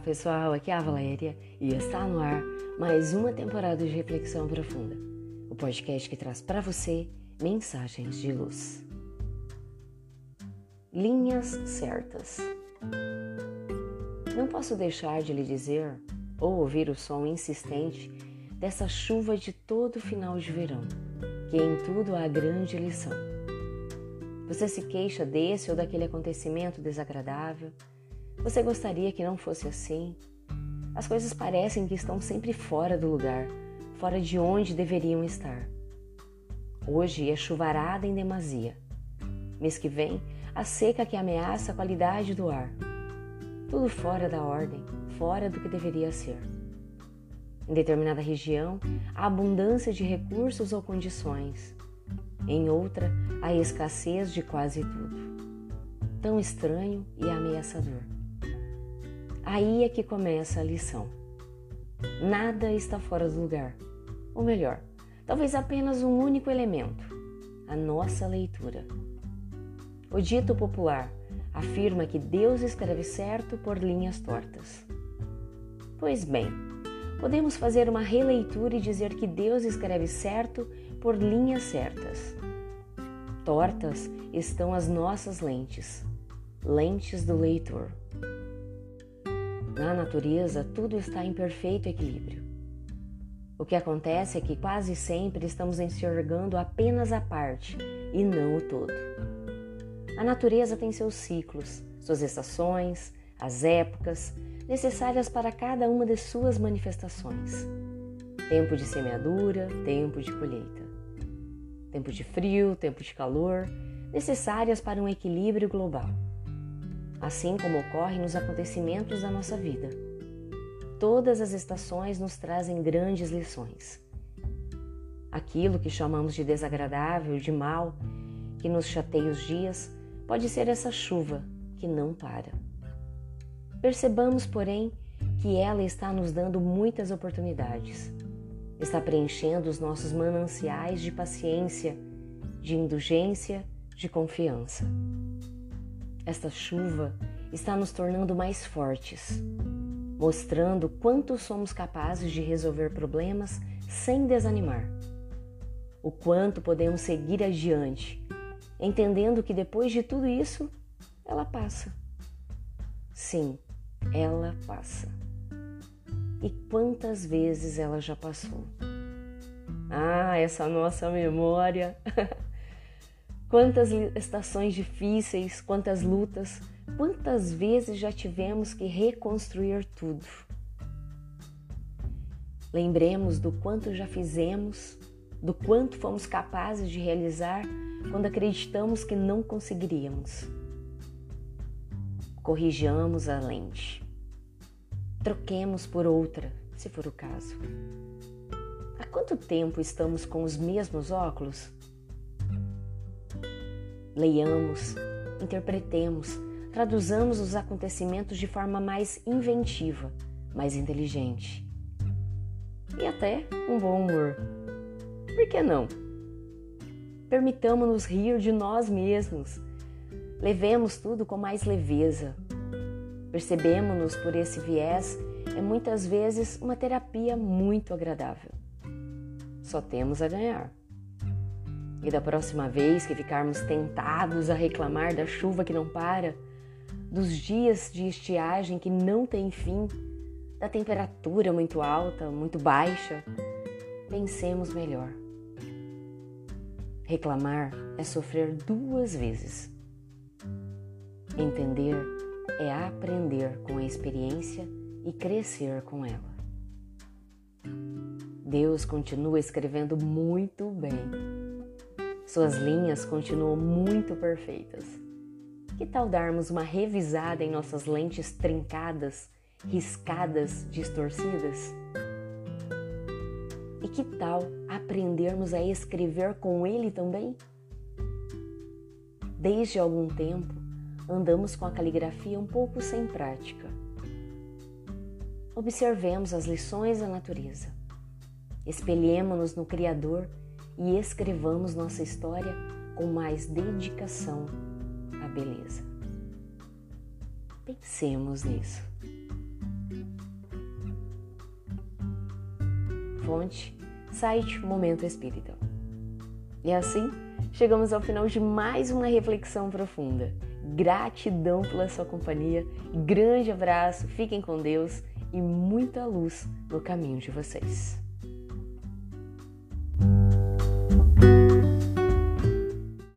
Olá pessoal, aqui é a Valéria e está no ar mais uma temporada de Reflexão Profunda, o podcast que traz para você mensagens de luz. Linhas certas. Não posso deixar de lhe dizer ou ouvir o som insistente dessa chuva de todo final de verão, que em tudo há grande lição. Você se queixa desse ou daquele acontecimento desagradável você gostaria que não fosse assim? As coisas parecem que estão sempre fora do lugar, fora de onde deveriam estar. Hoje é chuvarada em demasia. Mês que vem, a seca que ameaça a qualidade do ar. Tudo fora da ordem, fora do que deveria ser. Em determinada região, há abundância de recursos ou condições. Em outra, há escassez de quase tudo. Tão estranho e ameaçador. Aí é que começa a lição. Nada está fora do lugar. Ou melhor, talvez apenas um único elemento: a nossa leitura. O dito popular afirma que Deus escreve certo por linhas tortas. Pois bem, podemos fazer uma releitura e dizer que Deus escreve certo por linhas certas. Tortas estão as nossas lentes, lentes do leitor. Na natureza, tudo está em perfeito equilíbrio. O que acontece é que quase sempre estamos enxergando apenas a parte e não o todo. A natureza tem seus ciclos, suas estações, as épocas necessárias para cada uma de suas manifestações. Tempo de semeadura, tempo de colheita. Tempo de frio, tempo de calor, necessárias para um equilíbrio global assim como ocorre nos acontecimentos da nossa vida. Todas as estações nos trazem grandes lições. Aquilo que chamamos de desagradável, de mal, que nos chateia os dias, pode ser essa chuva que não para. Percebamos, porém, que ela está nos dando muitas oportunidades. Está preenchendo os nossos mananciais de paciência, de indulgência, de confiança. Esta chuva está nos tornando mais fortes, mostrando quanto somos capazes de resolver problemas sem desanimar. O quanto podemos seguir adiante, entendendo que depois de tudo isso, ela passa. Sim, ela passa. E quantas vezes ela já passou? Ah, essa nossa memória! Quantas estações difíceis, quantas lutas, quantas vezes já tivemos que reconstruir tudo. Lembremos do quanto já fizemos, do quanto fomos capazes de realizar quando acreditamos que não conseguiríamos. Corrijamos a lente. Troquemos por outra, se for o caso. Há quanto tempo estamos com os mesmos óculos? Leiamos, interpretemos, traduzamos os acontecimentos de forma mais inventiva, mais inteligente. E até um bom humor. Por que não? Permitamos-nos rir de nós mesmos. Levemos tudo com mais leveza. Percebemos-nos por esse viés é muitas vezes uma terapia muito agradável. Só temos a ganhar. E da próxima vez que ficarmos tentados a reclamar da chuva que não para, dos dias de estiagem que não tem fim, da temperatura muito alta, muito baixa, pensemos melhor. Reclamar é sofrer duas vezes. Entender é aprender com a experiência e crescer com ela. Deus continua escrevendo muito bem suas linhas continuam muito perfeitas. Que tal darmos uma revisada em nossas lentes trincadas, riscadas, distorcidas? E que tal aprendermos a escrever com ele também? Desde algum tempo, andamos com a caligrafia um pouco sem prática. Observemos as lições da natureza. Espelhemos-nos no Criador e escrevamos nossa história com mais dedicação à beleza. Pensemos nisso. Fonte, site Momento Espírita. E assim, chegamos ao final de mais uma reflexão profunda. Gratidão pela sua companhia, grande abraço, fiquem com Deus e muita luz no caminho de vocês.